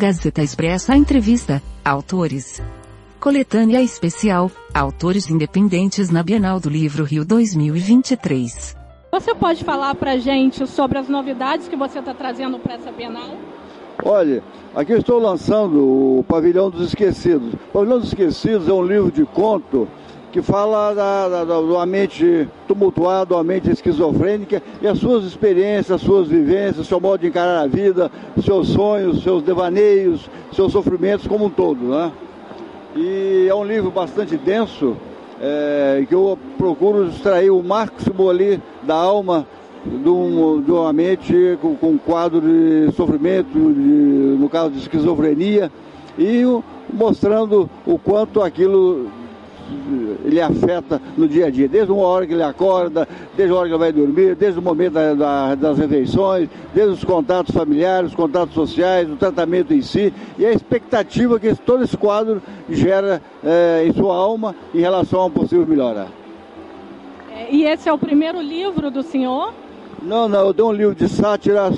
Gazeta Expressa Entrevista, Autores. Coletânea Especial, Autores Independentes na Bienal do Livro Rio 2023. Você pode falar pra gente sobre as novidades que você está trazendo para essa Bienal? Olha, aqui eu estou lançando o Pavilhão dos Esquecidos. O Pavilhão dos Esquecidos é um livro de conto que fala da, da, uma mente tumultuada, uma mente esquizofrênica e as suas experiências, as suas vivências, seu modo de encarar a vida, seus sonhos, seus devaneios, seus sofrimentos como um todo. Né? E é um livro bastante denso, é, que eu procuro extrair o máximo ali da alma de, um, de uma mente com, com, um quadro de sofrimento, de, no caso de esquizofrenia, e mostrando o quanto aquilo ele afeta no dia a dia, desde uma hora que ele acorda, desde a hora que ele vai dormir, desde o momento da, da, das refeições, desde os contatos familiares, os contatos sociais, o tratamento em si e a expectativa que todo esse quadro gera é, em sua alma em relação a um possível melhora. É, e esse é o primeiro livro do senhor? Não, não, eu dei um livro de sátiras,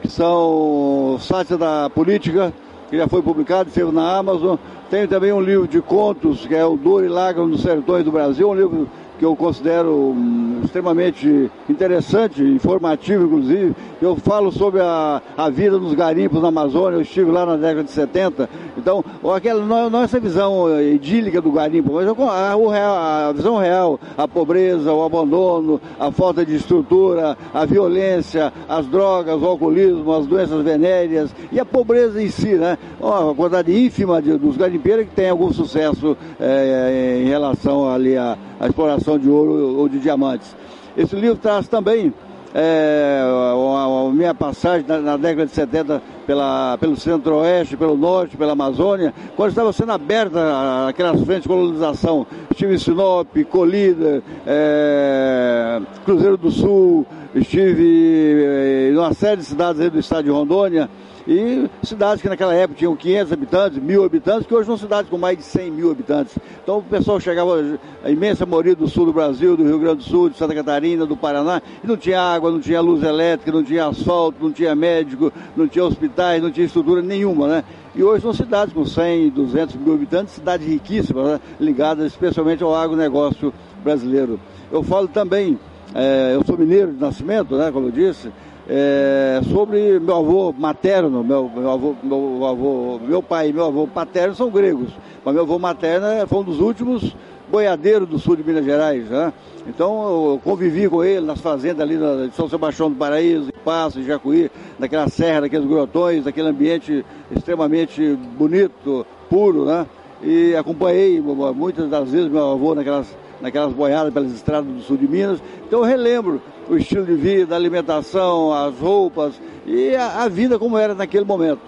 que são sátiras da política, que já foi publicado, esteve na Amazon. Tenho também um livro de contos, que é o Dor e Lágrimas nos Sertões do Brasil, um livro que eu considero um, extremamente interessante, informativo inclusive. Eu falo sobre a, a vida nos garimpos na Amazônia, eu estive lá na década de 70. Então, aquela, essa visão idílica do garimpo, mas a visão real, a pobreza, o abandono, a falta de estrutura, a violência, as drogas, o alcoolismo, as doenças venéreas e a pobreza em si, né? Uma quantidade ínfima de, dos garimpeiros que tem algum sucesso é, em relação ali à, à exploração de ouro ou de diamantes. Esse livro traz também é, a, a, minha passagem na, na, década de 70 pela, pelo centro-oeste, pelo norte, pela Amazônia, quando estava sendo aberta aquelas frentes de colonização. Estive em Sinop, Colíder, é, Cruzeiro do Sul, estive é, em uma série de cidades aí do estado de Rondônia, e cidades que naquela época tinham 500 habitantes, mil habitantes, que hoje são cidades com mais de 100 mil habitantes. Então o pessoal chegava, a imensa maioria do sul do Brasil, do Rio Grande do Sul, de Santa Catarina, do Paraná, e não tinha água, não tinha luz elétrica, não tinha asfalto, não tinha médico, não tinha hospitais, não tinha estrutura nenhuma, né? E hoje são cidades com 100, 200 mil habitantes, cidades riquíssimas, né? ligadas especialmente ao agronegócio brasileiro. Eu falo também, é, eu sou mineiro de nascimento, né, como eu disse, é, sobre meu avô materno, meu, meu, avô, meu, avô, meu pai e meu avô paterno são gregos, mas meu avô materno foi um dos últimos boiadeiros do sul de Minas Gerais, né? Então eu convivi com ele nas fazendas ali de São Sebastião do Paraíso, Passo, em Jacuí, naquela serra, naqueles grotões, naquele ambiente extremamente bonito, puro, né? E acompanhei muitas das vezes meu avô naquelas naquelas boiadas pelas estradas do sul de Minas. Então eu relembro o estilo de vida, a alimentação, as roupas e a, a vida como era naquele momento.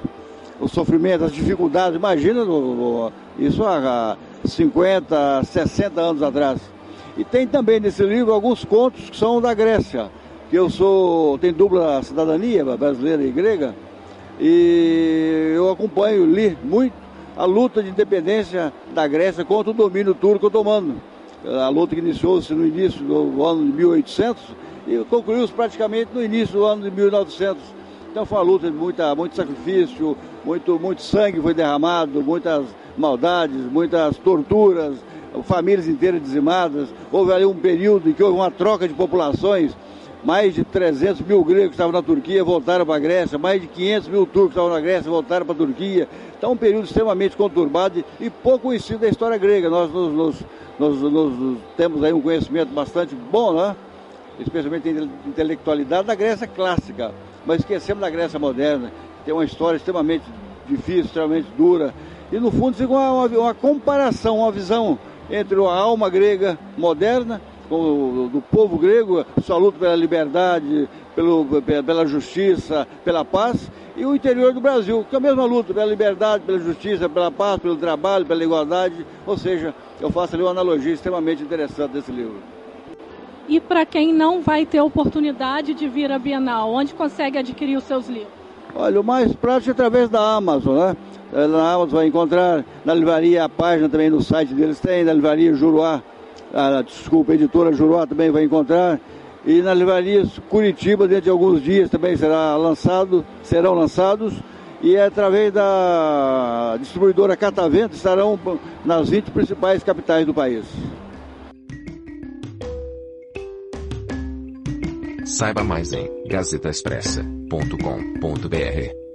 O sofrimento, as dificuldades, imagina isso há 50, 60 anos atrás. E tem também nesse livro alguns contos que são da Grécia, que eu sou, tenho dupla cidadania brasileira e grega, e eu acompanho, li muito a luta de independência da Grécia contra o domínio turco otomano a luta que iniciou-se no início do ano de 1800 e concluiu-se praticamente no início do ano de 1900. Então foi uma luta de muita, muito sacrifício, muito, muito sangue foi derramado, muitas maldades, muitas torturas, famílias inteiras dizimadas. Houve ali um período em que houve uma troca de populações. Mais de 300 mil gregos que estavam na Turquia voltaram para a Grécia, mais de 500 mil turcos que estavam na Grécia voltaram para a Turquia. Então, um período extremamente conturbado e pouco conhecido da história grega. Nós nos, nos nós, nós, temos aí um conhecimento bastante bom, né? especialmente em intelectualidade da Grécia clássica, mas esquecemos da Grécia moderna, que tem uma história extremamente difícil, extremamente dura, e no fundo fica uma, uma comparação, uma visão entre a alma grega moderna, com, do povo grego, sua luta pela liberdade, pelo, pela justiça, pela paz, e o interior do Brasil, que é a mesma luta pela liberdade, pela justiça, pela paz, pelo trabalho, pela igualdade. Ou seja, eu faço ali uma analogia extremamente interessante desse livro. E para quem não vai ter oportunidade de vir à Bienal, onde consegue adquirir os seus livros? Olha, o mais prático é através da Amazon, né? É, na Amazon vai encontrar, na livraria, a página também no site deles tem, na livraria Juruá, a, desculpa, a editora Juruá também vai encontrar. E nas livraria Curitiba, dentro de alguns dias também será lançado, serão lançados. E é através da distribuidora Catavento estarão nas 20 principais capitais do país. Saiba mais em gazetaexpressa.com.br